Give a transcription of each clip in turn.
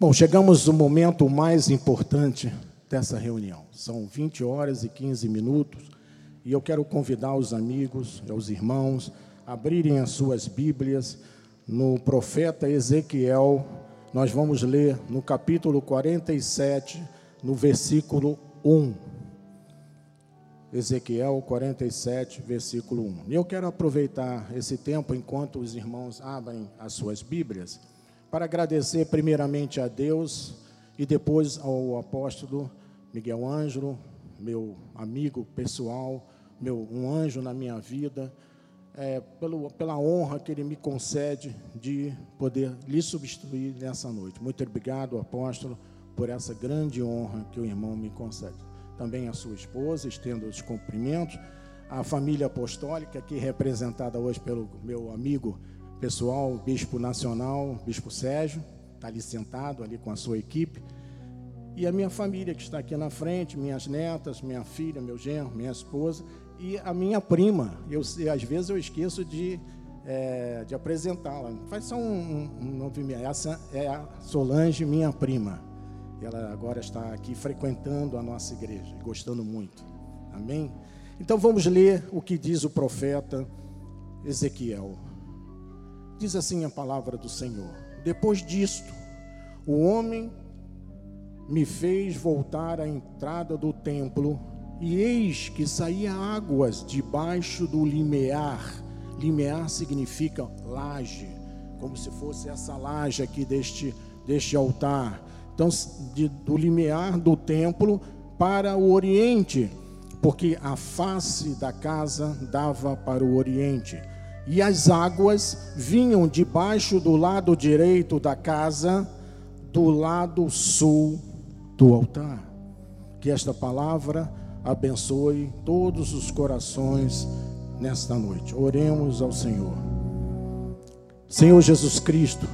Bom, chegamos no momento mais importante dessa reunião. São 20 horas e 15 minutos e eu quero convidar os amigos, os irmãos, a abrirem as suas Bíblias no profeta Ezequiel. Nós vamos ler no capítulo 47, no versículo 1. Ezequiel 47, versículo 1. E eu quero aproveitar esse tempo enquanto os irmãos abrem as suas Bíblias para agradecer primeiramente a Deus e depois ao apóstolo Miguel Ângelo, meu amigo pessoal, meu, um anjo na minha vida, é, pelo, pela honra que ele me concede de poder lhe substituir nessa noite. Muito obrigado, apóstolo, por essa grande honra que o irmão me concede. Também a sua esposa, estendo os cumprimentos, a família apostólica, aqui representada hoje pelo meu amigo pessoal, Bispo Nacional, Bispo Sérgio, está ali sentado, ali com a sua equipe. E a minha família que está aqui na frente, minhas netas, minha filha, meu genro, minha esposa e a minha prima. Eu, às vezes eu esqueço de, é, de apresentá-la. Faz só um, um, movimento. Essa é a Solange, minha prima. Ela agora está aqui frequentando a nossa igreja, gostando muito. Amém? Então vamos ler o que diz o profeta Ezequiel. Diz assim a palavra do Senhor: Depois disto, o homem me fez voltar à entrada do templo, e eis que saía águas debaixo do limiar. Limiar significa laje, como se fosse essa laje aqui deste, deste altar. Então, de, do limiar do templo para o oriente, porque a face da casa dava para o oriente e as águas vinham debaixo do lado direito da casa, do lado sul do altar. Que esta palavra abençoe todos os corações nesta noite. Oremos ao Senhor. Senhor Jesus Cristo,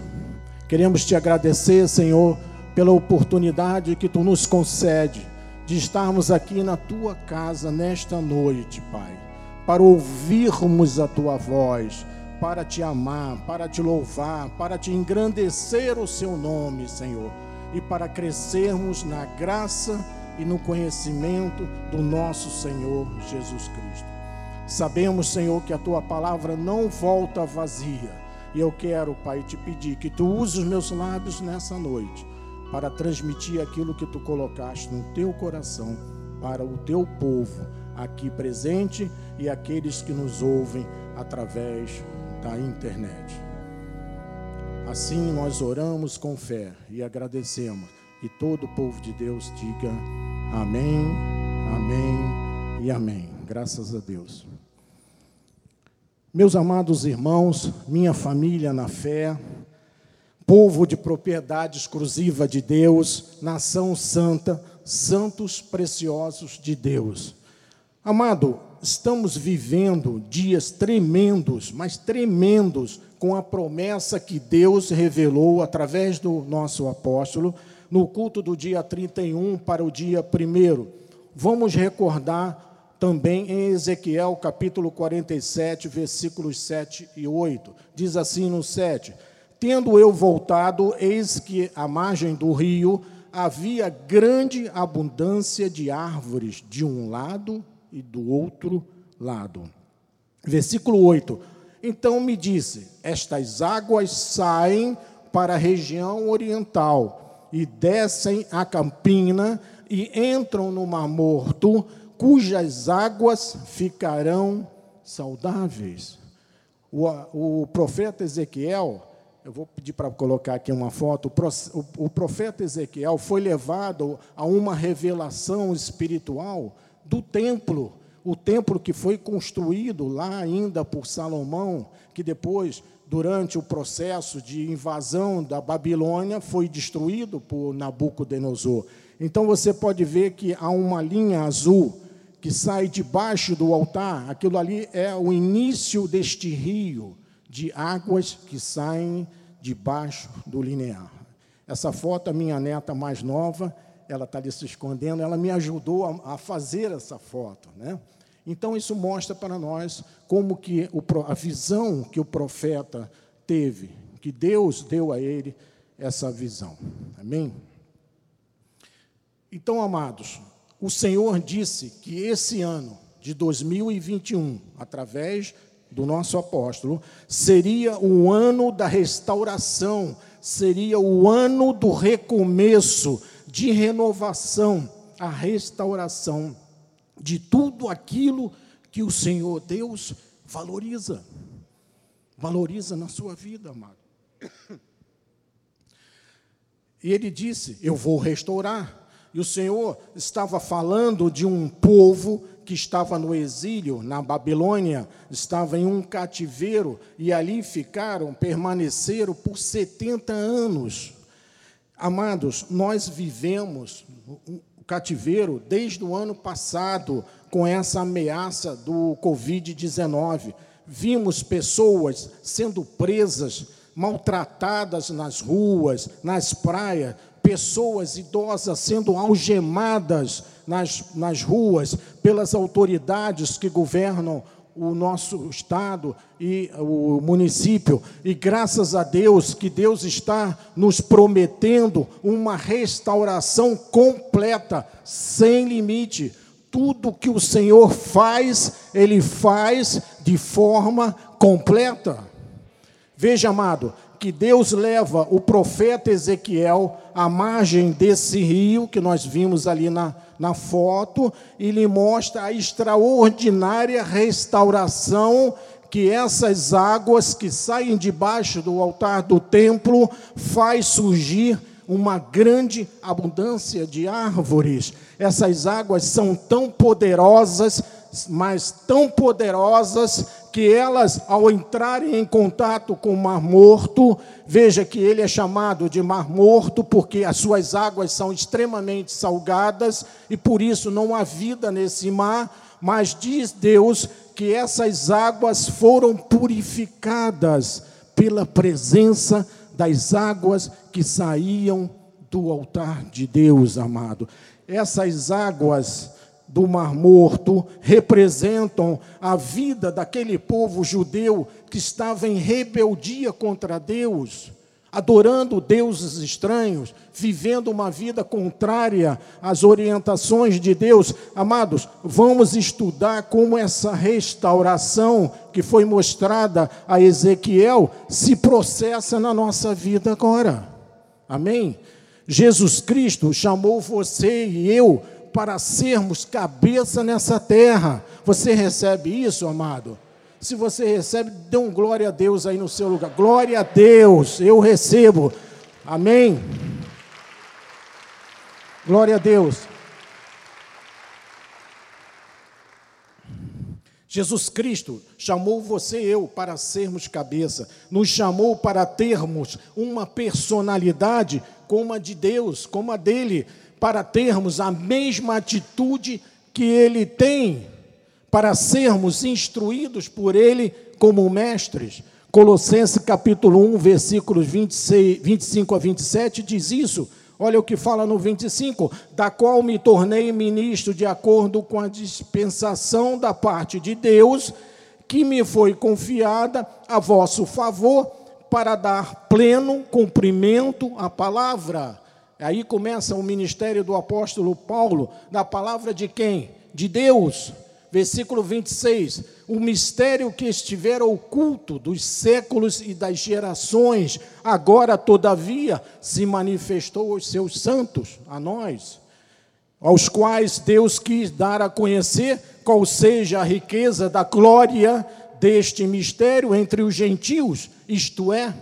queremos te agradecer, Senhor, pela oportunidade que tu nos concede de estarmos aqui na tua casa nesta noite, Pai para ouvirmos a tua voz, para te amar, para te louvar, para te engrandecer o seu nome, Senhor, e para crescermos na graça e no conhecimento do nosso Senhor Jesus Cristo. Sabemos, Senhor, que a tua palavra não volta vazia. E eu quero, Pai, te pedir que tu uses os meus lábios nessa noite para transmitir aquilo que tu colocaste no teu coração para o teu povo aqui presente e aqueles que nos ouvem através da internet. Assim nós oramos com fé e agradecemos. E todo o povo de Deus diga amém, amém e amém. Graças a Deus. Meus amados irmãos, minha família na fé, povo de propriedade exclusiva de Deus, nação santa, santos preciosos de Deus. Amado, estamos vivendo dias tremendos, mas tremendos, com a promessa que Deus revelou através do nosso apóstolo no culto do dia 31 para o dia 1. Vamos recordar também em Ezequiel capítulo 47, versículos 7 e 8. Diz assim no 7: Tendo eu voltado, eis que à margem do rio havia grande abundância de árvores de um lado e do outro lado. Versículo 8: Então me disse: Estas águas saem para a região oriental e descem a campina e entram no Mar Morto, cujas águas ficarão saudáveis. O, o profeta Ezequiel, eu vou pedir para colocar aqui uma foto. O profeta Ezequiel foi levado a uma revelação espiritual do templo, o templo que foi construído lá ainda por Salomão, que depois, durante o processo de invasão da Babilônia, foi destruído por Nabucodonosor. Então você pode ver que há uma linha azul que sai debaixo do altar, aquilo ali é o início deste rio de águas que saem debaixo do linear. Essa foto, a minha neta mais nova, ela está ali se escondendo, ela me ajudou a, a, fazer essa foto. Né? Então, isso mostra para nós como que o, a visão que o profeta teve, que Deus deu a ele, essa visão. Amém? Então, amados, o Senhor disse que esse ano de 2021, através do nosso apóstolo, seria o ano da restauração, seria o ano do recomeço, de renovação, a restauração de tudo aquilo que o Senhor Deus valoriza. Valoriza na sua vida, amado. E ele disse: Eu vou restaurar. E o Senhor estava falando de um povo que estava no exílio, na Babilônia, estava em um cativeiro, e ali ficaram, permaneceram por 70 anos. Amados, nós vivemos o cativeiro desde o ano passado com essa ameaça do Covid-19. Vimos pessoas sendo presas, maltratadas nas ruas, nas praias, pessoas idosas sendo algemadas nas, nas ruas pelas autoridades que governam o nosso estado e o município, e graças a Deus que Deus está nos prometendo uma restauração completa, sem limite. Tudo que o Senhor faz, Ele faz de forma completa. Veja, amado, que Deus leva o profeta Ezequiel à margem desse rio que nós vimos ali na, na foto e lhe mostra a extraordinária restauração que essas águas que saem debaixo do altar do templo faz surgir uma grande abundância de árvores. Essas águas são tão poderosas, mas tão poderosas que elas, ao entrarem em contato com o Mar Morto, veja que ele é chamado de Mar Morto porque as suas águas são extremamente salgadas e por isso não há vida nesse mar, mas diz Deus que essas águas foram purificadas pela presença das águas que saíam do altar de Deus, amado. Essas águas do Mar Morto representam a vida daquele povo judeu que estava em rebeldia contra Deus, adorando deuses estranhos, vivendo uma vida contrária às orientações de Deus. Amados, vamos estudar como essa restauração que foi mostrada a Ezequiel se processa na nossa vida agora. Amém? Jesus Cristo chamou você e eu para sermos cabeça nessa terra. Você recebe isso, amado? Se você recebe, dê um glória a Deus aí no seu lugar. Glória a Deus, eu recebo. Amém. Glória a Deus. Jesus Cristo chamou você e eu para sermos cabeça, nos chamou para termos uma personalidade como a de Deus, como a dele para termos a mesma atitude que ele tem, para sermos instruídos por ele como mestres. Colossenses capítulo 1, versículos 26, 25 a 27 diz isso. Olha o que fala no 25: da qual me tornei ministro de acordo com a dispensação da parte de Deus, que me foi confiada a vosso favor, para dar pleno cumprimento à palavra Aí começa o ministério do apóstolo Paulo, na palavra de quem? De Deus. Versículo 26. O mistério que estivera oculto dos séculos e das gerações, agora, todavia, se manifestou aos seus santos, a nós, aos quais Deus quis dar a conhecer qual seja a riqueza da glória deste mistério entre os gentios, isto é,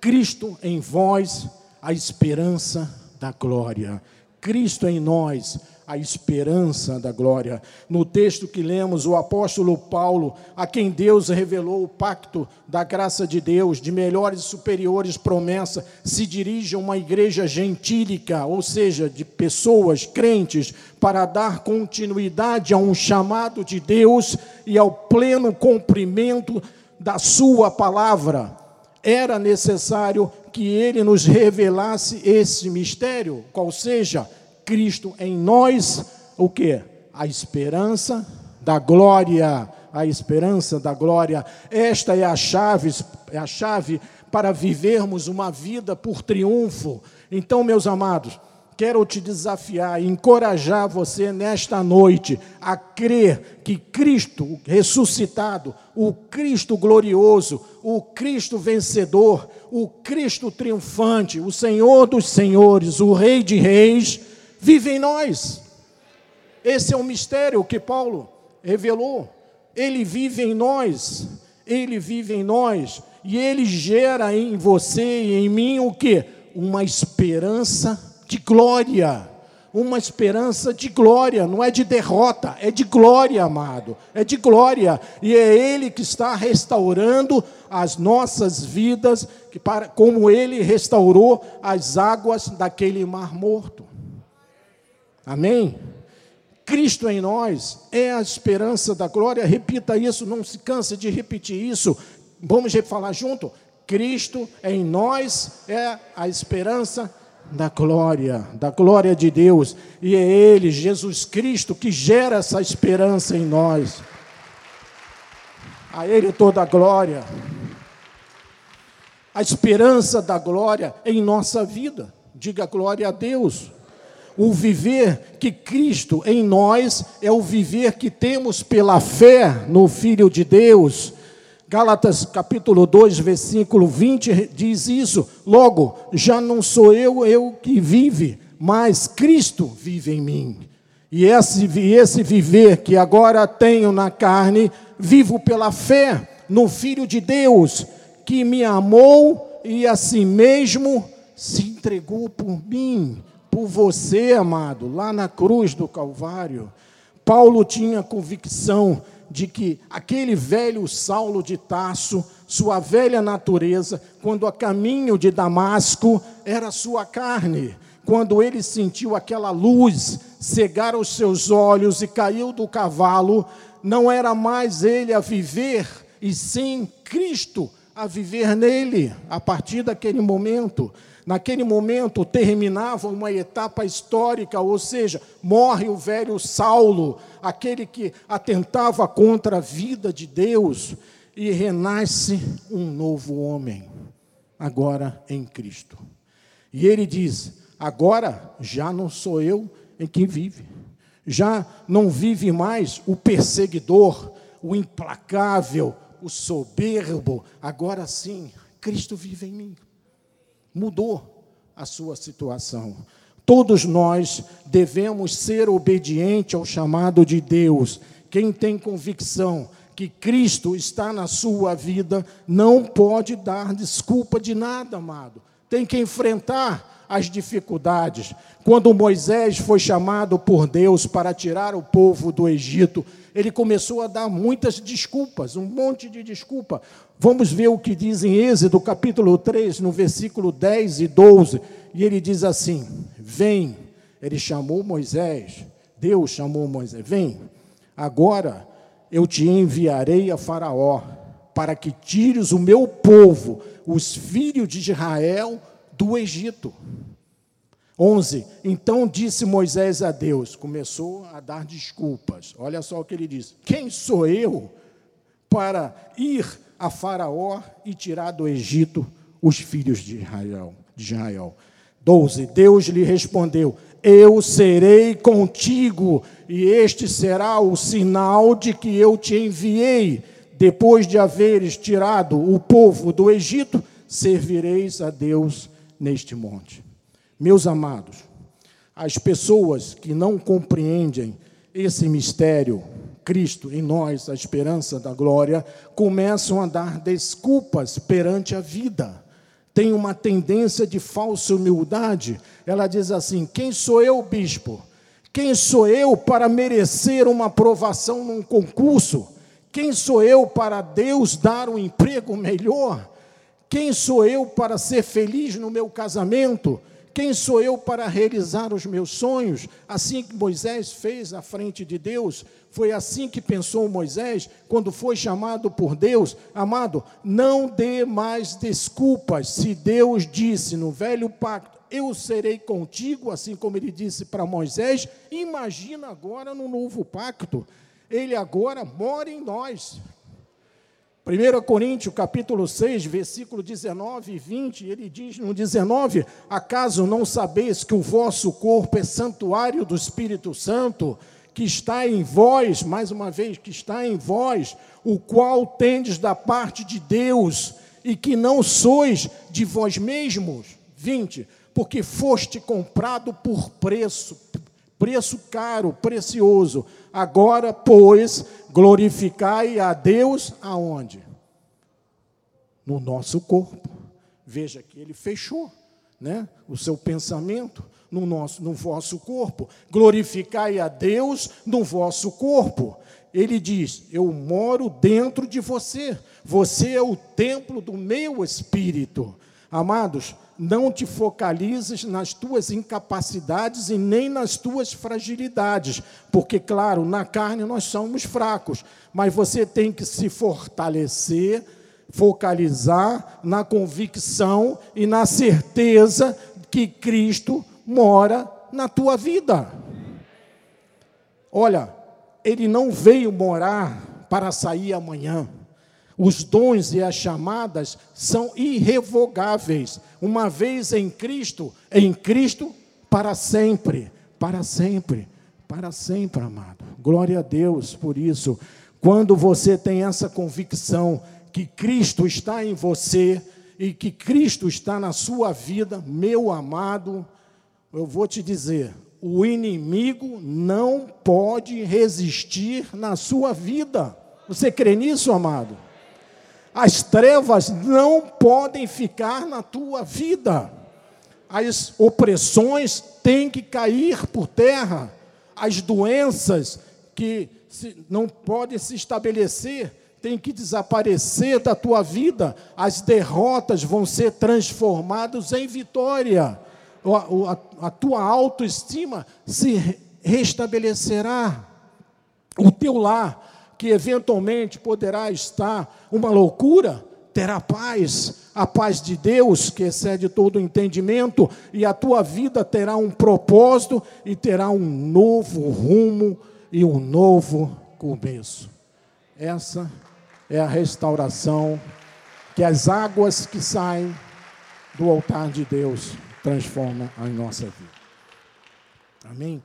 Cristo em vós, a esperança da glória. Cristo em nós, a esperança da glória. No texto que lemos, o apóstolo Paulo, a quem Deus revelou o pacto da graça de Deus, de melhores e superiores promessas, se dirige a uma igreja gentílica, ou seja, de pessoas crentes, para dar continuidade a um chamado de Deus e ao pleno cumprimento da Sua palavra. Era necessário que ele nos revelasse esse mistério, qual seja Cristo em nós, o que? A esperança da glória, a esperança da glória. Esta é a chave, é a chave para vivermos uma vida por triunfo. Então, meus amados, quero te desafiar, encorajar você nesta noite a crer que Cristo ressuscitado, o Cristo glorioso, o Cristo vencedor, o Cristo triunfante, o Senhor dos senhores, o Rei de reis, vive em nós. Esse é o mistério que Paulo revelou. Ele vive em nós, ele vive em nós, e ele gera em você e em mim o que? Uma esperança de glória. Uma esperança de glória, não é de derrota, é de glória, amado, é de glória, e é Ele que está restaurando as nossas vidas, para, como Ele restaurou as águas daquele mar morto. Amém? Cristo em nós é a esperança da glória. Repita isso, não se canse de repetir isso. Vamos falar junto? Cristo em nós é a esperança da glória, da glória de Deus. E é Ele, Jesus Cristo, que gera essa esperança em nós. A Ele toda a glória. A esperança da glória em nossa vida. Diga glória a Deus. O viver que Cristo em nós é o viver que temos pela fé no Filho de Deus. Gálatas capítulo 2, versículo 20 diz isso. Logo, já não sou eu eu que vive, mas Cristo vive em mim. E esse, esse viver que agora tenho na carne, vivo pela fé no Filho de Deus, que me amou e a si mesmo se entregou por mim por você, amado, lá na cruz do Calvário. Paulo tinha convicção de que aquele velho Saulo de Tarso, sua velha natureza, quando a caminho de Damasco, era sua carne. Quando ele sentiu aquela luz cegar os seus olhos e caiu do cavalo, não era mais ele a viver, e sim Cristo a viver nele, a partir daquele momento. Naquele momento terminava uma etapa histórica, ou seja, morre o velho Saulo, aquele que atentava contra a vida de Deus, e renasce um novo homem, agora em Cristo. E ele diz: agora já não sou eu em quem vive, já não vive mais o perseguidor, o implacável, o soberbo, agora sim, Cristo vive em mim mudou a sua situação. Todos nós devemos ser obedientes ao chamado de Deus. Quem tem convicção que Cristo está na sua vida não pode dar desculpa de nada, amado. Tem que enfrentar as dificuldades. Quando Moisés foi chamado por Deus para tirar o povo do Egito, ele começou a dar muitas desculpas, um monte de desculpa. Vamos ver o que diz em Êxodo, capítulo 3, no versículo 10 e 12. E ele diz assim: Vem. Ele chamou Moisés, Deus chamou Moisés: Vem, agora eu te enviarei a Faraó, para que tires o meu povo, os filhos de Israel, do Egito. 11. Então disse Moisés a Deus, começou a dar desculpas. Olha só o que ele diz: Quem sou eu para ir a Faraó e tirar do Egito os filhos de Israel? De Israel. 12. Deus lhe respondeu: Eu serei contigo, e este será o sinal de que eu te enviei. Depois de haveres tirado o povo do Egito, servireis a Deus neste monte. Meus amados, as pessoas que não compreendem esse mistério, Cristo em nós, a esperança da glória, começam a dar desculpas perante a vida. Tem uma tendência de falsa humildade. Ela diz assim: Quem sou eu, bispo? Quem sou eu para merecer uma aprovação num concurso? Quem sou eu para Deus dar um emprego melhor? Quem sou eu para ser feliz no meu casamento? Quem sou eu para realizar os meus sonhos? Assim que Moisés fez à frente de Deus, foi assim que pensou Moisés quando foi chamado por Deus. Amado, não dê mais desculpas. Se Deus disse no velho pacto, eu serei contigo, assim como ele disse para Moisés, imagina agora no novo pacto. Ele agora mora em nós. 1 Coríntios, capítulo 6, versículo 19 e 20, ele diz no 19: Acaso não sabeis que o vosso corpo é santuário do Espírito Santo, que está em vós, mais uma vez, que está em vós, o qual tendes da parte de Deus, e que não sois de vós mesmos? 20. Porque foste comprado por preço, preço caro, precioso. Agora, pois, glorificai a Deus aonde? No nosso corpo. Veja que ele fechou, né? O seu pensamento no nosso no vosso corpo. Glorificai a Deus no vosso corpo. Ele diz: Eu moro dentro de você. Você é o templo do meu espírito. Amados, não te focalizes nas tuas incapacidades e nem nas tuas fragilidades, porque, claro, na carne nós somos fracos, mas você tem que se fortalecer, focalizar na convicção e na certeza que Cristo mora na tua vida. Olha, ele não veio morar para sair amanhã. Os dons e as chamadas são irrevogáveis. Uma vez em Cristo, em Cristo para sempre, para sempre, para sempre, amado. Glória a Deus por isso. Quando você tem essa convicção que Cristo está em você e que Cristo está na sua vida, meu amado, eu vou te dizer, o inimigo não pode resistir na sua vida. Você crê nisso, amado? As trevas não podem ficar na tua vida. As opressões têm que cair por terra. As doenças que não podem se estabelecer têm que desaparecer da tua vida. As derrotas vão ser transformadas em vitória. A, a, a tua autoestima se restabelecerá. O teu lar que eventualmente poderá estar uma loucura, terá paz, a paz de Deus que excede todo o entendimento, e a tua vida terá um propósito e terá um novo rumo e um novo começo. Essa é a restauração que as águas que saem do altar de Deus transformam a nossa vida. Amém?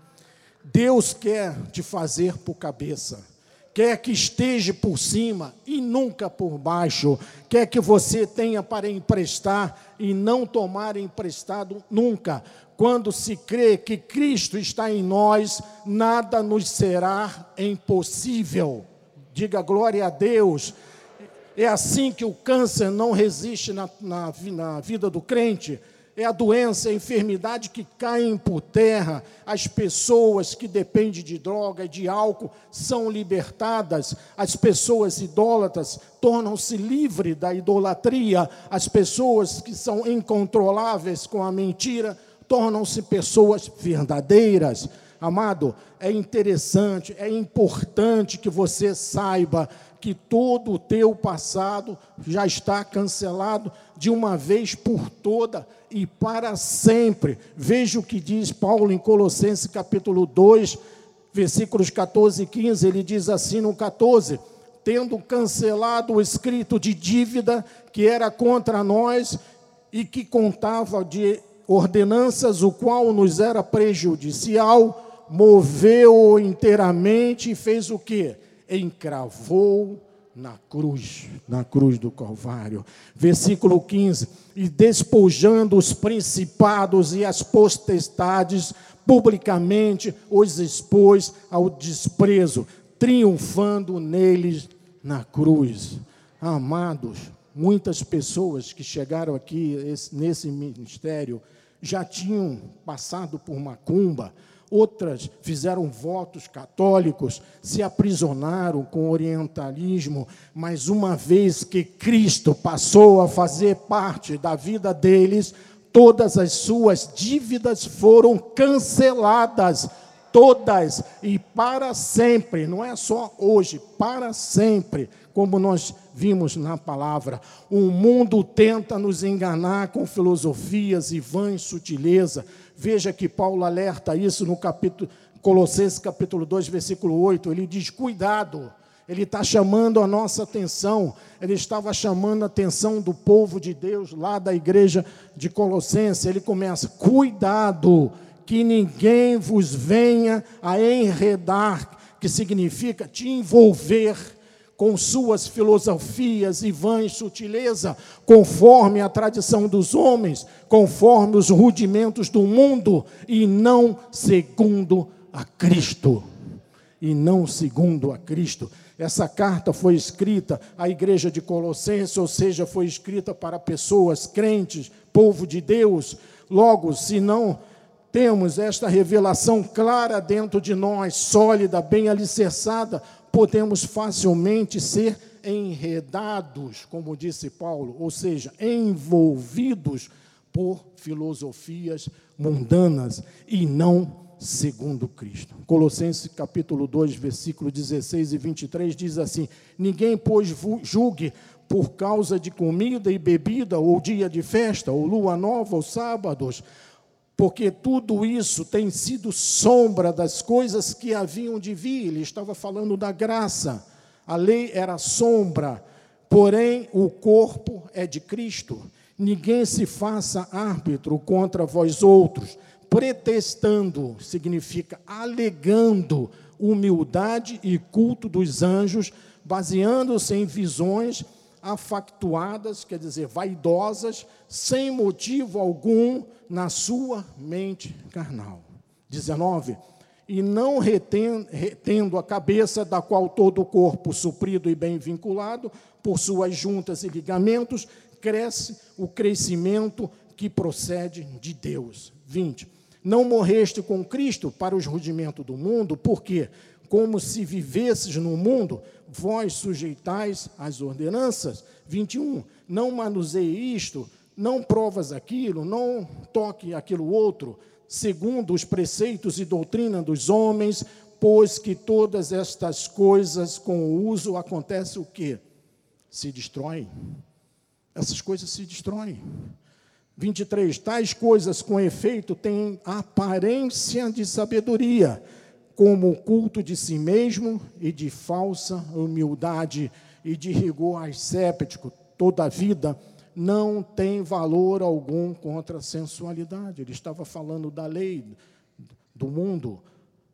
Deus quer te fazer por cabeça quer que esteja por cima e nunca por baixo, quer que você tenha para emprestar e não tomar emprestado nunca. Quando se crê que Cristo está em nós, nada nos será impossível. Diga glória a Deus. É assim que o câncer não resiste na, na, na vida do crente é a doença, a enfermidade que caem por terra. As pessoas que dependem de droga e de álcool são libertadas. As pessoas idólatras tornam-se livres da idolatria. As pessoas que são incontroláveis com a mentira tornam-se pessoas verdadeiras. Amado, é interessante, é importante que você saiba que todo o teu passado já está cancelado de uma vez por toda e para sempre. Veja o que diz Paulo em Colossenses capítulo 2, versículos 14 e 15. Ele diz assim no 14: Tendo cancelado o escrito de dívida que era contra nós e que contava de ordenanças, o qual nos era prejudicial, moveu inteiramente e fez o que? encravou na cruz, na cruz do Calvário. Versículo 15: E despojando os principados e as potestades, publicamente os expôs ao desprezo, triunfando neles na cruz. Amados, muitas pessoas que chegaram aqui nesse ministério já tinham passado por macumba, outras fizeram votos católicos, se aprisionaram com orientalismo, mas uma vez que Cristo passou a fazer parte da vida deles, todas as suas dívidas foram canceladas, todas e para sempre, não é só hoje, para sempre, como nós vimos na palavra. O mundo tenta nos enganar com filosofias e vãs sutileza Veja que Paulo alerta isso no capítulo Colossenses capítulo 2, versículo 8, ele diz: "Cuidado, Ele está chamando a nossa atenção, ele estava chamando a atenção do povo de Deus lá da igreja de Colossenses. Ele começa: cuidado, que ninguém vos venha a enredar, que significa te envolver com suas filosofias e vãs sutileza, conforme a tradição dos homens, conforme os rudimentos do mundo, e não segundo a Cristo. E não segundo a Cristo. Essa carta foi escrita à igreja de Colossenses, ou seja, foi escrita para pessoas crentes, povo de Deus. Logo, se não temos esta revelação clara dentro de nós, sólida, bem alicerçada, podemos facilmente ser enredados, como disse Paulo, ou seja, envolvidos por filosofias mundanas e não segundo Cristo. Colossenses capítulo 2, versículo 16 e 23 diz assim: Ninguém, pois, julgue por causa de comida e bebida, ou dia de festa, ou lua nova, ou sábados, porque tudo isso tem sido sombra das coisas que haviam de vir. Ele estava falando da graça. A lei era sombra, porém o corpo é de Cristo. Ninguém se faça árbitro contra vós outros pretextando significa alegando humildade e culto dos anjos, baseando-se em visões afactuadas, quer dizer, vaidosas, sem motivo algum na sua mente carnal. 19. E não retendo, retendo a cabeça, da qual todo o corpo, suprido e bem vinculado, por suas juntas e ligamentos, cresce o crescimento que procede de Deus. 20 não morreste com Cristo para os rudimentos do mundo, porque, como se vivesses no mundo, vós sujeitais às ordenanças. 21. Não manuseie isto, não provas aquilo, não toque aquilo outro, segundo os preceitos e doutrina dos homens, pois que todas estas coisas com o uso acontece o quê? Se destroem. Essas coisas se destroem. 23. Tais coisas com efeito têm aparência de sabedoria, como culto de si mesmo e de falsa humildade e de rigor asséptico. Toda a vida não tem valor algum contra a sensualidade. Ele estava falando da lei do mundo.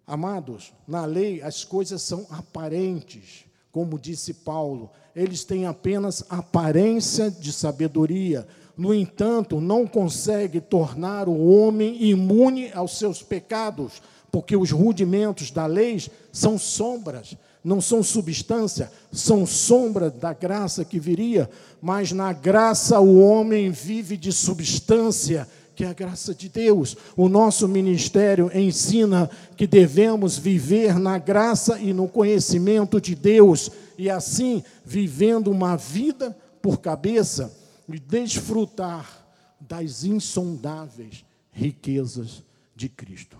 Amados, na lei as coisas são aparentes, como disse Paulo, eles têm apenas aparência de sabedoria no entanto, não consegue tornar o homem imune aos seus pecados, porque os rudimentos da lei são sombras, não são substância, são sombra da graça que viria, mas na graça o homem vive de substância, que é a graça de Deus. O nosso ministério ensina que devemos viver na graça e no conhecimento de Deus, e assim, vivendo uma vida por cabeça, e desfrutar das insondáveis riquezas de Cristo.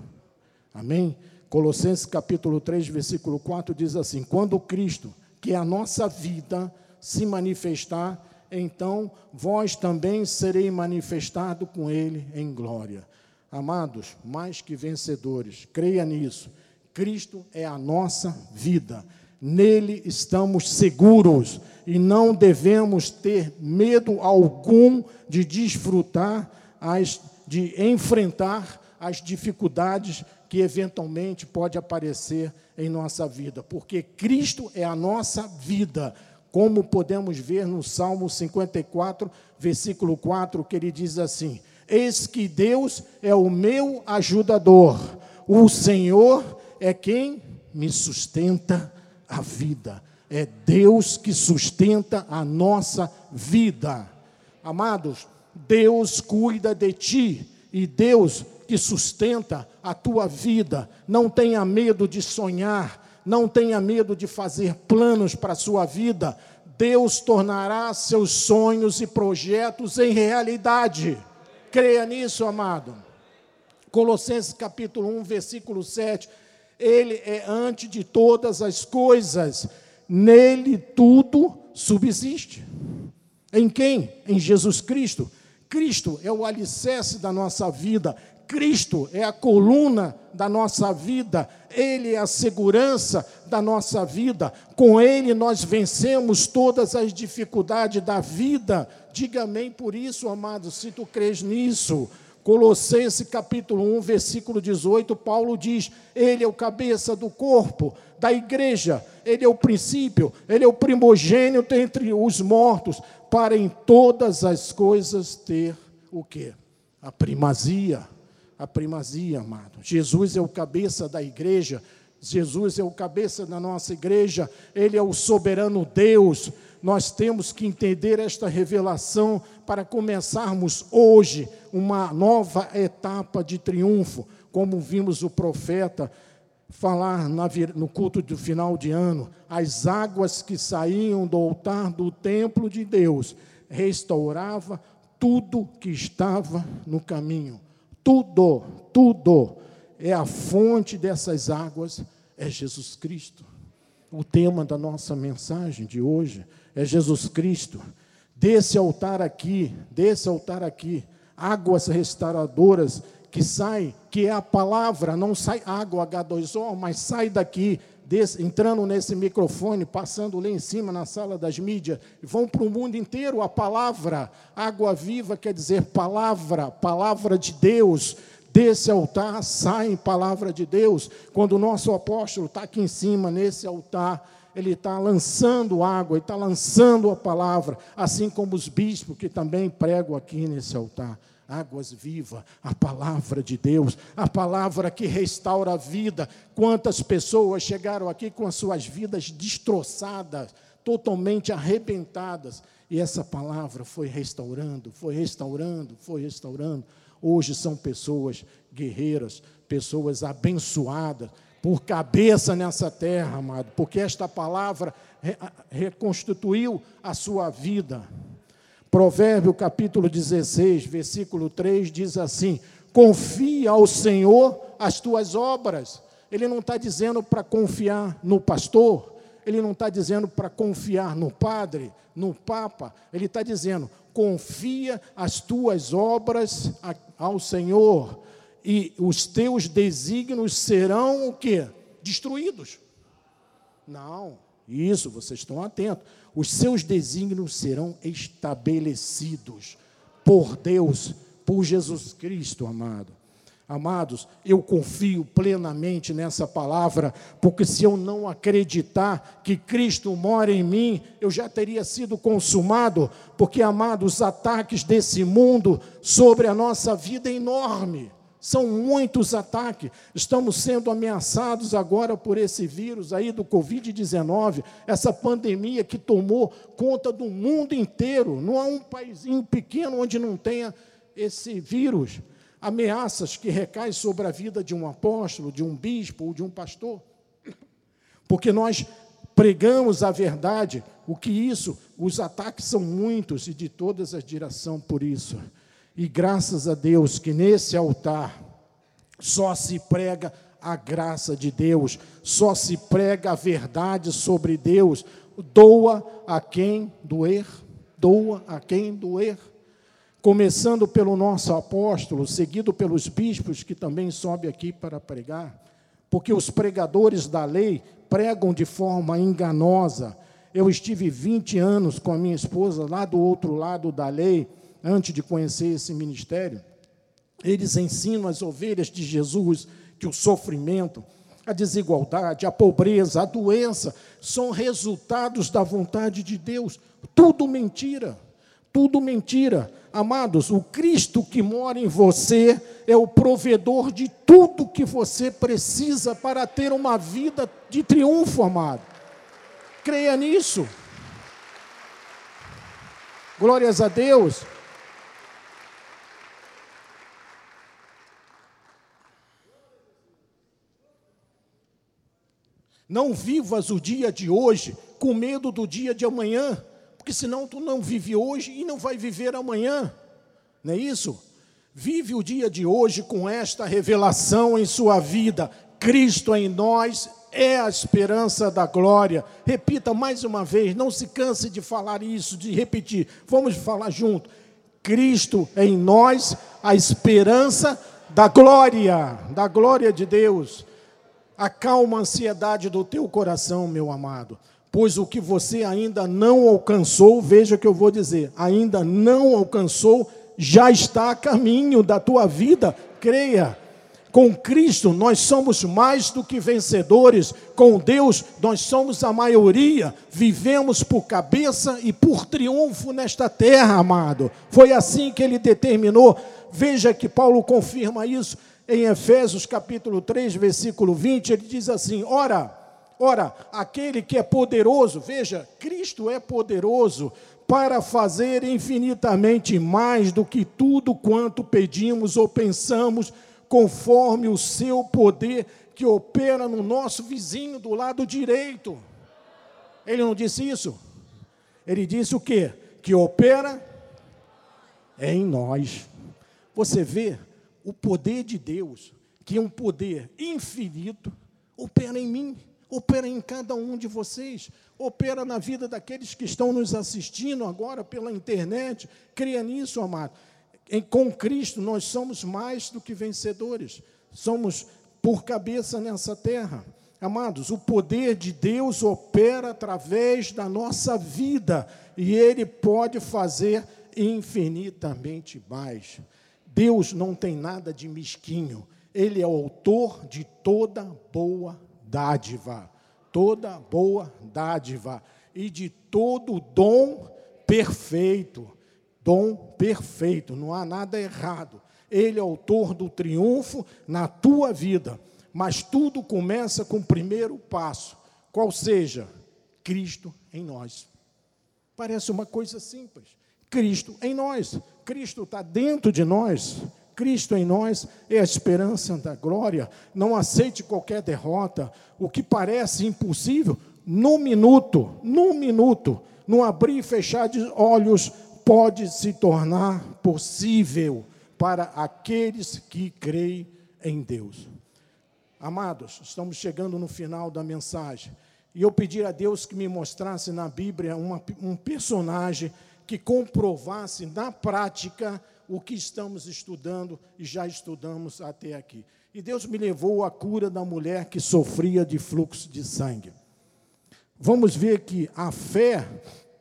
Amém? Colossenses capítulo 3, versículo 4 diz assim: Quando Cristo, que é a nossa vida, se manifestar, então vós também serei manifestado com ele em glória. Amados, mais que vencedores, creia nisso. Cristo é a nossa vida. Nele estamos seguros e não devemos ter medo algum de desfrutar, as, de enfrentar as dificuldades que eventualmente pode aparecer em nossa vida, porque Cristo é a nossa vida, como podemos ver no Salmo 54, versículo 4, que ele diz assim: Eis que Deus é o meu ajudador, o Senhor é quem me sustenta a vida. É Deus que sustenta a nossa vida. Amados, Deus cuida de ti e Deus que sustenta a tua vida. Não tenha medo de sonhar, não tenha medo de fazer planos para a sua vida. Deus tornará seus sonhos e projetos em realidade. Creia nisso, amado. Colossenses capítulo 1, versículo 7. Ele é antes de todas as coisas nele tudo subsiste. Em quem? Em Jesus Cristo. Cristo é o alicerce da nossa vida. Cristo é a coluna da nossa vida, Ele é a segurança da nossa vida, com Ele nós vencemos todas as dificuldades da vida. Diga amém por isso, amado, se tu crês nisso. Colossenses capítulo 1, versículo 18, Paulo diz: Ele é o cabeça do corpo, da igreja, ele é o princípio, ele é o primogênito entre os mortos, para em todas as coisas ter o quê? A primazia a primazia, amado. Jesus é o cabeça da igreja, Jesus é o cabeça da nossa igreja, Ele é o soberano Deus. Nós temos que entender esta revelação para começarmos hoje uma nova etapa de triunfo, como vimos o profeta falar no culto do final de ano, as águas que saíam do altar do templo de Deus restaurava tudo que estava no caminho tudo, tudo é a fonte dessas águas, é Jesus Cristo. O tema da nossa mensagem de hoje é Jesus Cristo. Desse altar aqui, desse altar aqui, águas restauradoras que saem, que é a palavra, não sai água H2O, mas sai daqui, desse, entrando nesse microfone, passando lá em cima na sala das mídias, vão para o mundo inteiro. A palavra, água viva quer dizer palavra, palavra de Deus. Desse altar sai palavra de Deus. Quando o nosso apóstolo está aqui em cima, nesse altar, ele está lançando água, ele está lançando a palavra, assim como os bispos que também pregam aqui nesse altar águas vivas, a palavra de Deus, a palavra que restaura a vida. Quantas pessoas chegaram aqui com as suas vidas destroçadas, totalmente arrebentadas, e essa palavra foi restaurando, foi restaurando, foi restaurando. Hoje são pessoas guerreiras, pessoas abençoadas, por cabeça nessa terra, amado, porque esta palavra reconstituiu a sua vida. Provérbio capítulo 16, versículo 3 diz assim: Confia ao Senhor as tuas obras. Ele não está dizendo para confiar no pastor, ele não está dizendo para confiar no padre, no papa, ele está dizendo: confia as tuas obras ao Senhor, e os teus desígnios serão o quê? Destruídos. Não, isso, vocês estão atentos os seus desígnios serão estabelecidos por Deus, por Jesus Cristo, amado. Amados, eu confio plenamente nessa palavra, porque se eu não acreditar que Cristo mora em mim, eu já teria sido consumado, porque, amados, os ataques desse mundo sobre a nossa vida é enorme. São muitos ataques. Estamos sendo ameaçados agora por esse vírus aí do Covid-19, essa pandemia que tomou conta do mundo inteiro. Não há um país pequeno onde não tenha esse vírus. Ameaças que recaem sobre a vida de um apóstolo, de um bispo ou de um pastor. Porque nós pregamos a verdade, o que isso, os ataques são muitos e de todas as direções por isso. E graças a Deus que nesse altar só se prega a graça de Deus, só se prega a verdade sobre Deus. Doa a quem doer, doa a quem doer. Começando pelo nosso apóstolo, seguido pelos bispos que também sobe aqui para pregar, porque os pregadores da lei pregam de forma enganosa. Eu estive 20 anos com a minha esposa lá do outro lado da lei antes de conhecer esse ministério, eles ensinam as ovelhas de Jesus que o sofrimento, a desigualdade, a pobreza, a doença são resultados da vontade de Deus. Tudo mentira. Tudo mentira. Amados, o Cristo que mora em você é o provedor de tudo que você precisa para ter uma vida de triunfo, amado. Creia nisso. Glórias a Deus. Não vivas o dia de hoje com medo do dia de amanhã, porque senão tu não vive hoje e não vai viver amanhã. Não é isso? Vive o dia de hoje com esta revelação em sua vida. Cristo em nós é a esperança da glória. Repita mais uma vez, não se canse de falar isso, de repetir. Vamos falar junto. Cristo em nós, a esperança da glória, da glória de Deus. Acalma a ansiedade do teu coração, meu amado, pois o que você ainda não alcançou, veja o que eu vou dizer, ainda não alcançou, já está a caminho da tua vida, creia. Com Cristo nós somos mais do que vencedores, com Deus nós somos a maioria, vivemos por cabeça e por triunfo nesta terra, amado. Foi assim que ele determinou. Veja que Paulo confirma isso em Efésios capítulo 3, versículo 20, ele diz assim: Ora, ora, aquele que é poderoso, veja, Cristo é poderoso para fazer infinitamente mais do que tudo quanto pedimos ou pensamos conforme o seu poder que opera no nosso vizinho do lado direito. Ele não disse isso? Ele disse o quê? Que opera em nós. Você vê o poder de Deus, que é um poder infinito, opera em mim, opera em cada um de vocês, opera na vida daqueles que estão nos assistindo agora pela internet. Creia nisso, amado em, com Cristo nós somos mais do que vencedores, somos por cabeça nessa terra. Amados, o poder de Deus opera através da nossa vida e Ele pode fazer infinitamente mais. Deus não tem nada de mesquinho, Ele é o autor de toda boa dádiva, toda boa dádiva e de todo dom perfeito dom perfeito, não há nada errado. Ele é autor do triunfo na tua vida, mas tudo começa com o primeiro passo, qual seja Cristo em nós. Parece uma coisa simples. Cristo em nós. Cristo está dentro de nós. Cristo em nós é a esperança da glória. Não aceite qualquer derrota. O que parece impossível, no minuto, no minuto, no abrir e fechar de olhos, pode se tornar possível para aqueles que creem em Deus. Amados, estamos chegando no final da mensagem. E eu pedi a Deus que me mostrasse na Bíblia uma, um personagem que comprovasse na prática o que estamos estudando e já estudamos até aqui. E Deus me levou à cura da mulher que sofria de fluxo de sangue. Vamos ver que a fé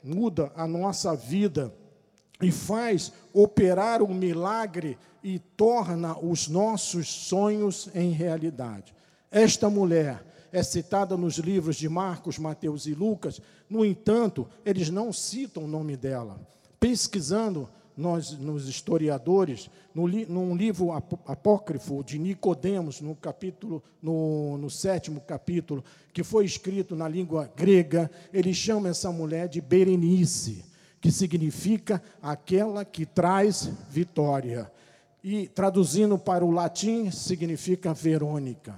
muda a nossa vida e faz operar o milagre e torna os nossos sonhos em realidade. Esta mulher é citada nos livros de Marcos, Mateus e Lucas, no entanto, eles não citam o nome dela. Pesquisando nós, nos historiadores, no, num livro apócrifo de Nicodemos, no capítulo, no, no sétimo capítulo, que foi escrito na língua grega, ele chama essa mulher de Berenice que significa aquela que traz vitória. E traduzindo para o latim, significa Verônica.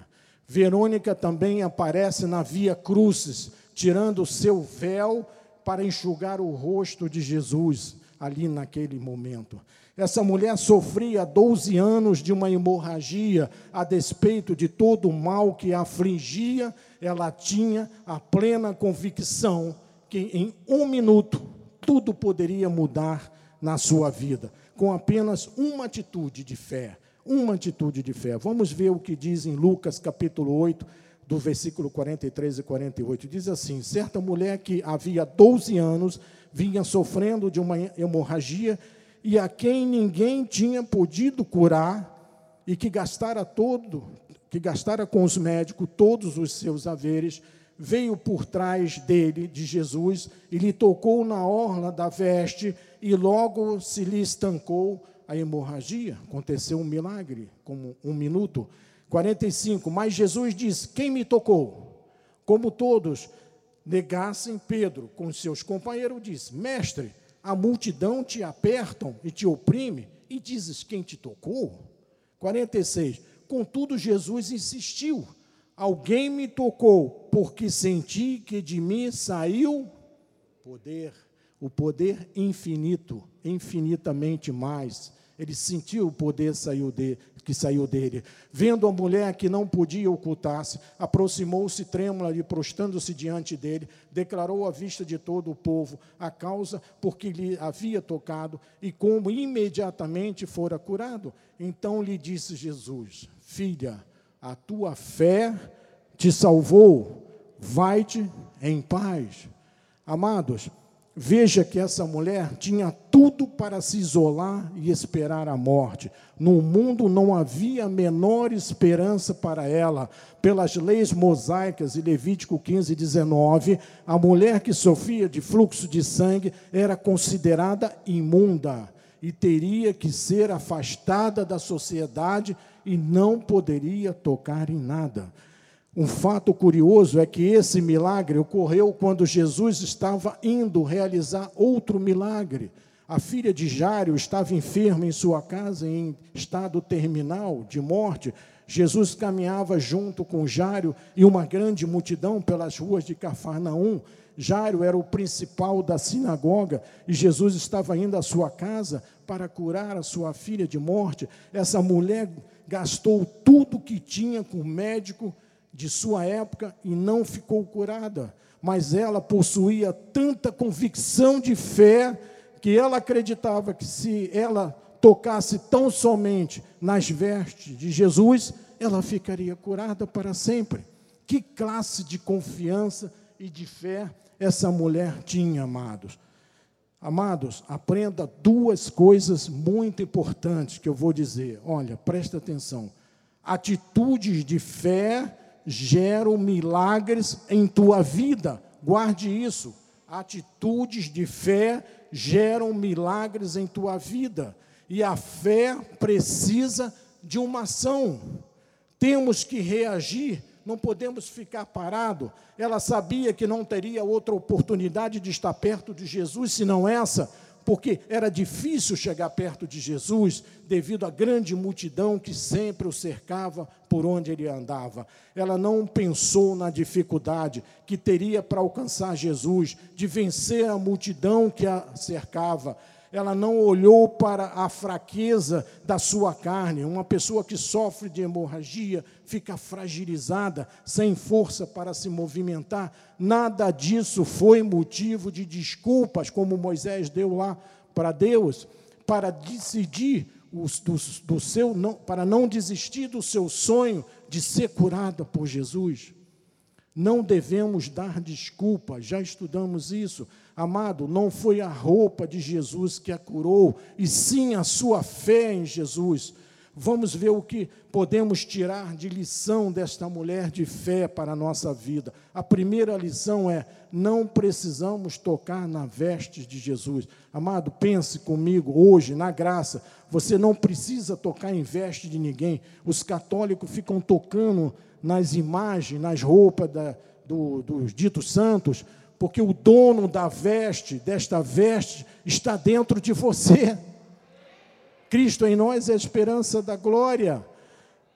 Verônica também aparece na Via Crucis, tirando o seu véu para enxugar o rosto de Jesus ali naquele momento. Essa mulher sofria 12 anos de uma hemorragia, a despeito de todo o mal que a afligia, ela tinha a plena convicção que em um minuto tudo poderia mudar na sua vida, com apenas uma atitude de fé. Uma atitude de fé. Vamos ver o que diz em Lucas capítulo 8, do versículo 43 e 48. Diz assim: Certa mulher que havia 12 anos vinha sofrendo de uma hemorragia e a quem ninguém tinha podido curar e que gastara todo, que gastara com os médicos todos os seus haveres, veio por trás dele, de Jesus, e lhe tocou na orla da veste, e logo se lhe estancou a hemorragia. Aconteceu um milagre, como um minuto. 45. Mas Jesus disse: Quem me tocou? Como todos negassem, Pedro, com seus companheiros, disse: Mestre, a multidão te apertam e te oprime, e dizes: Quem te tocou? 46. Contudo, Jesus insistiu Alguém me tocou, porque senti que de mim saiu poder, o poder infinito, infinitamente mais Ele sentiu o poder saiu de, que saiu dele. Vendo a mulher que não podia ocultar-se, aproximou-se trêmula e, prostando-se diante dele, declarou à vista de todo o povo a causa por que lhe havia tocado e como imediatamente fora curado. Então lhe disse Jesus: Filha, a tua fé te salvou, vai-te em paz. Amados, Veja que essa mulher tinha tudo para se isolar e esperar a morte. No mundo não havia menor esperança para ela. Pelas leis mosaicas e Levítico 15, 19, a mulher que sofria de fluxo de sangue era considerada imunda e teria que ser afastada da sociedade e não poderia tocar em nada. Um fato curioso é que esse milagre ocorreu quando Jesus estava indo realizar outro milagre. A filha de Jário estava enferma em sua casa, em estado terminal de morte. Jesus caminhava junto com Jário e uma grande multidão pelas ruas de Cafarnaum. Jário era o principal da sinagoga e Jesus estava indo à sua casa para curar a sua filha de morte. Essa mulher gastou tudo que tinha com o médico de sua época e não ficou curada, mas ela possuía tanta convicção de fé que ela acreditava que se ela tocasse tão somente nas vestes de Jesus, ela ficaria curada para sempre. Que classe de confiança e de fé essa mulher tinha, amados. Amados, aprenda duas coisas muito importantes que eu vou dizer. Olha, presta atenção. Atitudes de fé geram milagres em tua vida. Guarde isso. Atitudes de fé geram milagres em tua vida. E a fé precisa de uma ação. Temos que reagir, não podemos ficar parado. Ela sabia que não teria outra oportunidade de estar perto de Jesus senão essa porque era difícil chegar perto de Jesus devido à grande multidão que sempre o cercava por onde ele andava. Ela não pensou na dificuldade que teria para alcançar Jesus, de vencer a multidão que a cercava ela não olhou para a fraqueza da sua carne. Uma pessoa que sofre de hemorragia fica fragilizada, sem força para se movimentar. Nada disso foi motivo de desculpas, como Moisés deu lá para Deus, para decidir do, do seu, não, para não desistir do seu sonho de ser curada por Jesus. Não devemos dar desculpa, já estudamos isso. Amado, não foi a roupa de Jesus que a curou, e sim a sua fé em Jesus. Vamos ver o que podemos tirar de lição desta mulher de fé para a nossa vida. A primeira lição é: não precisamos tocar na veste de Jesus. Amado, pense comigo hoje, na graça. Você não precisa tocar em veste de ninguém. Os católicos ficam tocando nas imagens, nas roupas da, do, dos ditos santos, porque o dono da veste, desta veste, está dentro de você. Cristo em nós é a esperança da glória.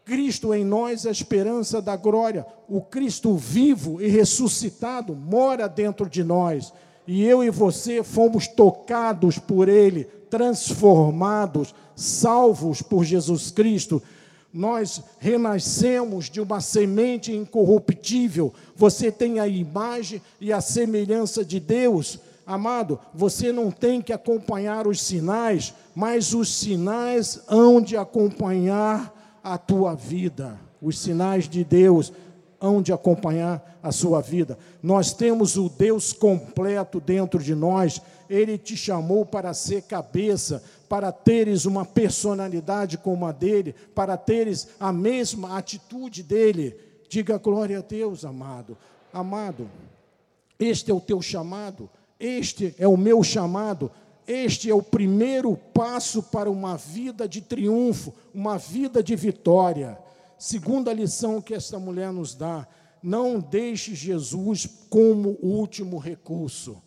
Cristo em nós é a esperança da glória. O Cristo vivo e ressuscitado mora dentro de nós. E eu e você fomos tocados por Ele, transformados, salvos por Jesus Cristo nós renascemos de uma semente incorruptível. Você tem a imagem e a semelhança de Deus. Amado, você não tem que acompanhar os sinais, mas os sinais hão de acompanhar a tua vida. Os sinais de Deus hão de acompanhar a sua vida. Nós temos o Deus completo dentro de nós. Ele te chamou para ser cabeça, para teres uma personalidade como a dele, para teres a mesma atitude dele. Diga glória a Deus, amado. Amado, este é o teu chamado, este é o meu chamado, este é o primeiro passo para uma vida de triunfo, uma vida de vitória. Segunda lição que esta mulher nos dá: não deixe Jesus como último recurso.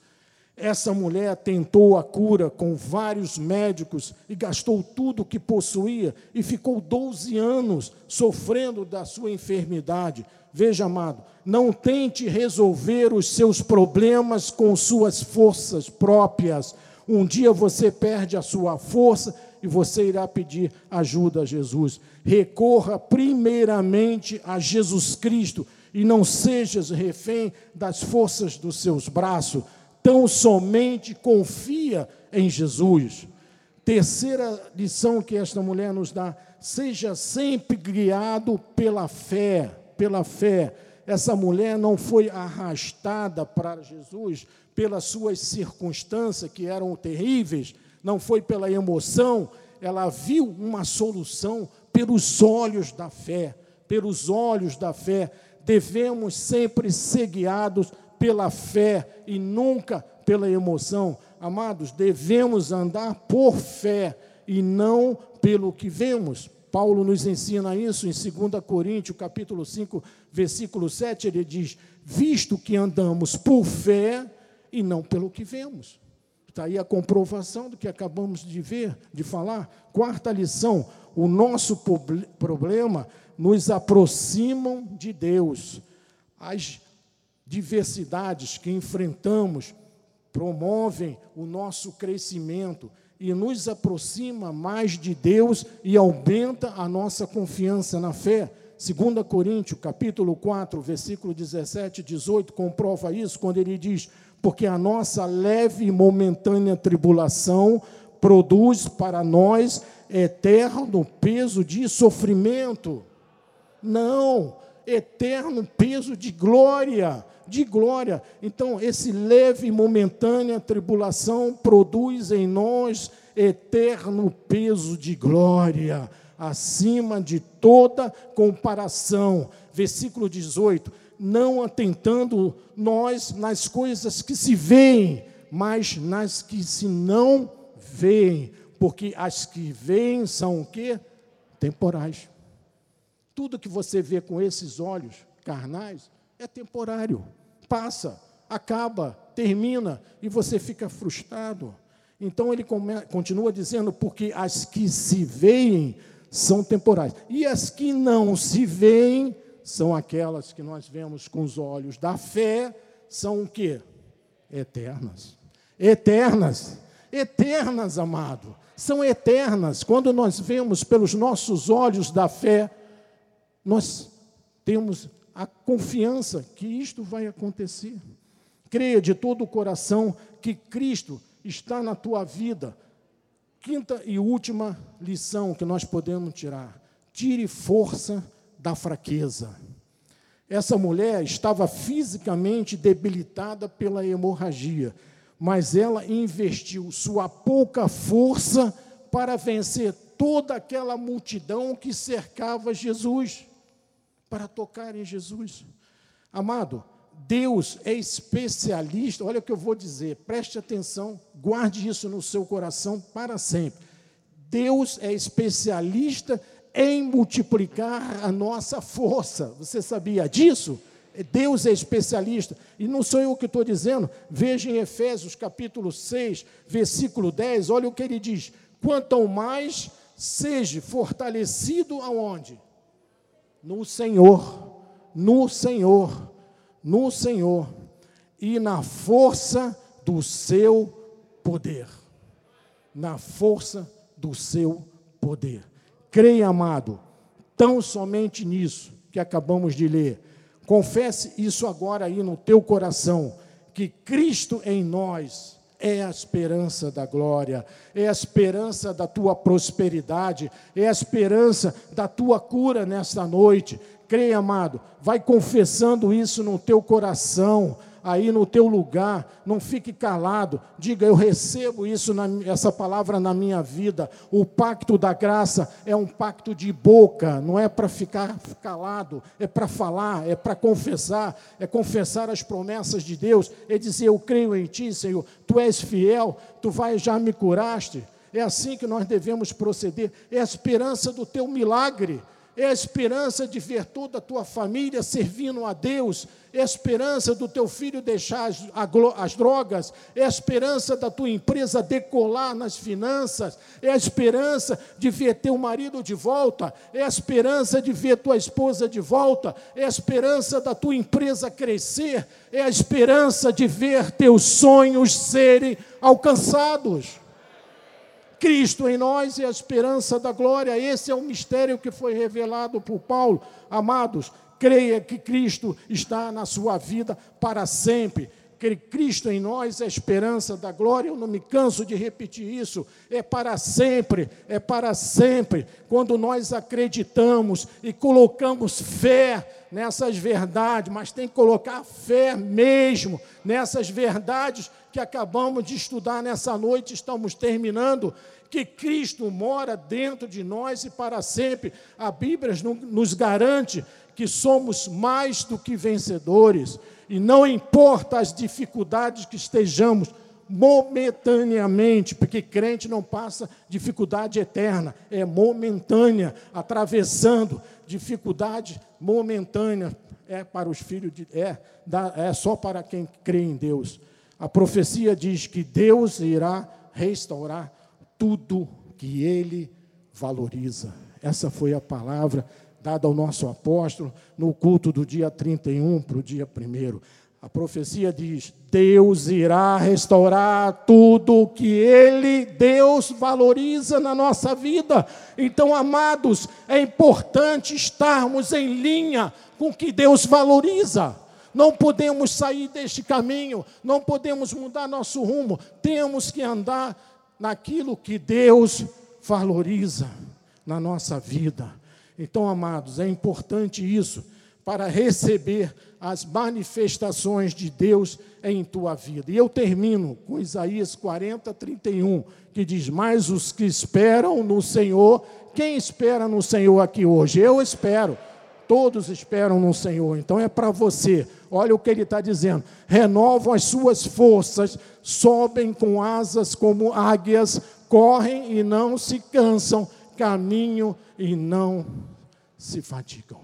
Essa mulher tentou a cura com vários médicos e gastou tudo o que possuía e ficou 12 anos sofrendo da sua enfermidade. Veja, amado, não tente resolver os seus problemas com suas forças próprias. Um dia você perde a sua força e você irá pedir ajuda a Jesus. Recorra primeiramente a Jesus Cristo e não sejas refém das forças dos seus braços. Tão somente confia em Jesus. Terceira lição que esta mulher nos dá: seja sempre guiado pela fé, pela fé. Essa mulher não foi arrastada para Jesus pelas suas circunstâncias que eram terríveis, não foi pela emoção, ela viu uma solução pelos olhos da fé, pelos olhos da fé. Devemos sempre ser guiados pela fé e nunca pela emoção. Amados, devemos andar por fé e não pelo que vemos. Paulo nos ensina isso em 2 Coríntios, capítulo 5, versículo 7, ele diz: "Visto que andamos por fé e não pelo que vemos". Está aí a comprovação do que acabamos de ver, de falar. Quarta lição: o nosso problema nos aproximam de Deus. As diversidades que enfrentamos promovem o nosso crescimento e nos aproxima mais de Deus e aumenta a nossa confiança na fé. 2 Coríntios, capítulo 4, versículo 17 e 18, comprova isso quando ele diz: Porque a nossa leve e momentânea tribulação produz para nós eterno peso de sofrimento. Não, eterno peso de glória de glória. Então, esse leve e momentânea tribulação produz em nós eterno peso de glória, acima de toda comparação. Versículo 18: Não atentando nós nas coisas que se veem, mas nas que se não veem, porque as que veem são o quê? Temporais. Tudo que você vê com esses olhos carnais é temporário passa, acaba, termina e você fica frustrado. Então ele come, continua dizendo: porque as que se veem são temporais, e as que não se veem são aquelas que nós vemos com os olhos da fé, são o que? Eternas. Eternas. Eternas, amado. São eternas. Quando nós vemos pelos nossos olhos da fé, nós temos a confiança que isto vai acontecer. Creia de todo o coração que Cristo está na tua vida. Quinta e última lição que nós podemos tirar: tire força da fraqueza. Essa mulher estava fisicamente debilitada pela hemorragia, mas ela investiu sua pouca força para vencer toda aquela multidão que cercava Jesus para tocar em Jesus. Amado, Deus é especialista, olha o que eu vou dizer, preste atenção, guarde isso no seu coração para sempre. Deus é especialista em multiplicar a nossa força. Você sabia disso? Deus é especialista, e não sou eu que estou dizendo, veja em Efésios capítulo 6, versículo 10, olha o que ele diz: quanto ao mais seja fortalecido aonde? No Senhor, no Senhor, no Senhor e na força do seu poder. Na força do seu poder. Creia, amado, tão somente nisso que acabamos de ler. Confesse isso agora aí no teu coração, que Cristo em nós é a esperança da glória, é a esperança da tua prosperidade, é a esperança da tua cura nesta noite. Creia, amado, vai confessando isso no teu coração, aí no teu lugar, não fique calado, diga: Eu recebo isso, na, essa palavra na minha vida. O pacto da graça é um pacto de boca, não é para ficar calado, é para falar, é para confessar, é confessar as promessas de Deus, é dizer: Eu creio em Ti, Senhor, Tu és fiel, Tu vai, já me curaste. É assim que nós devemos proceder, é a esperança do teu milagre é a esperança de ver toda a tua família servindo a Deus, esperança do teu filho deixar as, as, drogas, é a esperança da tua empresa decolar nas finanças, é a esperança de ver teu marido de volta, é a esperança de ver tua esposa de volta, é a esperança da tua empresa crescer, é a esperança de ver teus sonhos serem alcançados. Cristo em nós é a esperança da glória. Esse é o mistério que foi revelado por Paulo. Amados, creia que Cristo está na sua vida para sempre que Cristo em nós é a esperança da glória, eu não me canso de repetir isso, é para sempre, é para sempre. Quando nós acreditamos e colocamos fé nessas verdades, mas tem que colocar fé mesmo nessas verdades que acabamos de estudar nessa noite, estamos terminando, que Cristo mora dentro de nós e para sempre. A Bíblia nos garante que somos mais do que vencedores. E não importa as dificuldades que estejamos momentaneamente, porque crente não passa dificuldade eterna, é momentânea, atravessando dificuldade momentânea, é para os filhos de é, é só para quem crê em Deus. A profecia diz que Deus irá restaurar tudo que ele valoriza. Essa foi a palavra dada ao nosso apóstolo no culto do dia 31 para o dia 1. A profecia diz: Deus irá restaurar tudo que Ele, Deus, valoriza na nossa vida. Então, amados, é importante estarmos em linha com o que Deus valoriza. Não podemos sair deste caminho, não podemos mudar nosso rumo, temos que andar naquilo que Deus valoriza na nossa vida. Então, amados, é importante isso para receber as manifestações de Deus em tua vida. E eu termino com Isaías 40, 31, que diz: Mas os que esperam no Senhor, quem espera no Senhor aqui hoje? Eu espero. Todos esperam no Senhor, então é para você. Olha o que ele está dizendo: renovam as suas forças, sobem com asas como águias, correm e não se cansam, caminham e não se fatigam.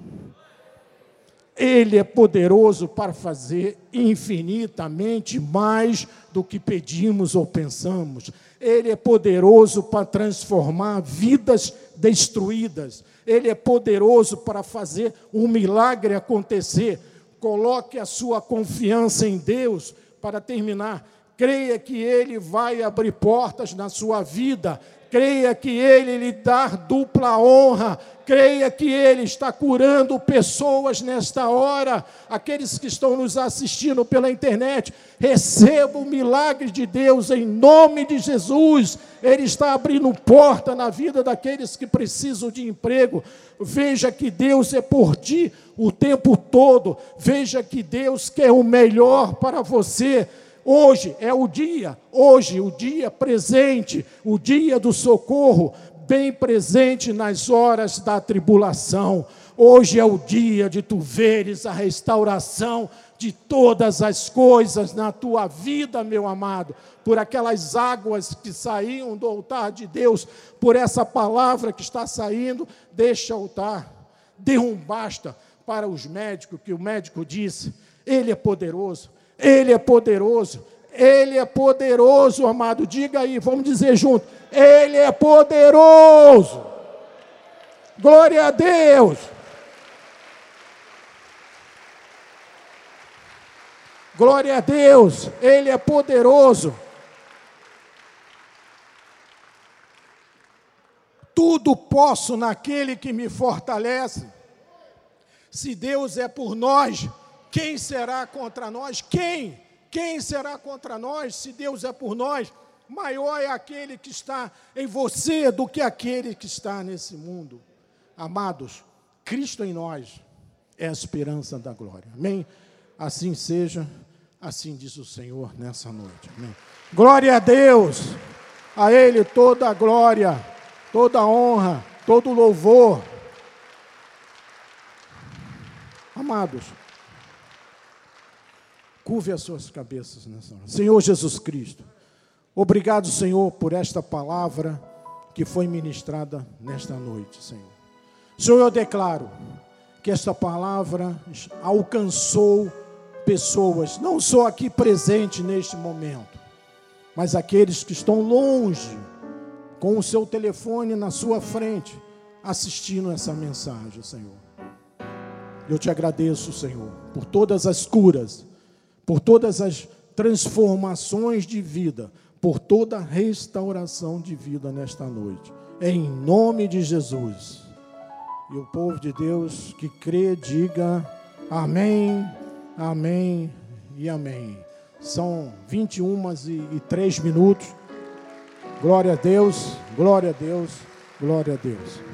Ele é poderoso para fazer infinitamente mais do que pedimos ou pensamos. Ele é poderoso para transformar vidas destruídas. Ele é poderoso para fazer um milagre acontecer. Coloque a sua confiança em Deus para terminar. Creia que Ele vai abrir portas na sua vida creia que Ele lhe dá dupla honra, creia que Ele está curando pessoas nesta hora, aqueles que estão nos assistindo pela internet, receba o milagre de Deus em nome de Jesus, Ele está abrindo porta na vida daqueles que precisam de emprego, veja que Deus é por ti o tempo todo, veja que Deus quer o melhor para você, Hoje é o dia, hoje, o dia presente, o dia do socorro, bem presente nas horas da tribulação. Hoje é o dia de tu veres a restauração de todas as coisas na tua vida, meu amado, por aquelas águas que saíam do altar de Deus, por essa palavra que está saindo deste altar. Dê um basta para os médicos, que o médico disse, ele é poderoso ele é poderoso. Ele é poderoso, amado. Diga aí, vamos dizer junto. Ele é poderoso. Glória a Deus. Glória a Deus. Ele é poderoso. Tudo posso naquele que me fortalece. Se Deus é por nós, quem será contra nós? Quem? Quem será contra nós? Se Deus é por nós, maior é aquele que está em você do que aquele que está nesse mundo. Amados, Cristo em nós é a esperança da glória. Amém? Assim seja, assim diz o Senhor nessa noite. Amém? Glória a Deus, a Ele toda a glória, toda a honra, todo o louvor. Amados, Curve as suas cabeças nessa hora. Senhor Jesus Cristo, obrigado, Senhor, por esta palavra que foi ministrada nesta noite, Senhor. Senhor, eu declaro que esta palavra alcançou pessoas, não só aqui presente neste momento, mas aqueles que estão longe, com o seu telefone na sua frente, assistindo essa mensagem, Senhor. Eu te agradeço, Senhor, por todas as curas por todas as transformações de vida, por toda restauração de vida nesta noite. Em nome de Jesus. E o povo de Deus que crê, diga amém, amém e amém. São 21 e 3 minutos. Glória a Deus, glória a Deus, glória a Deus.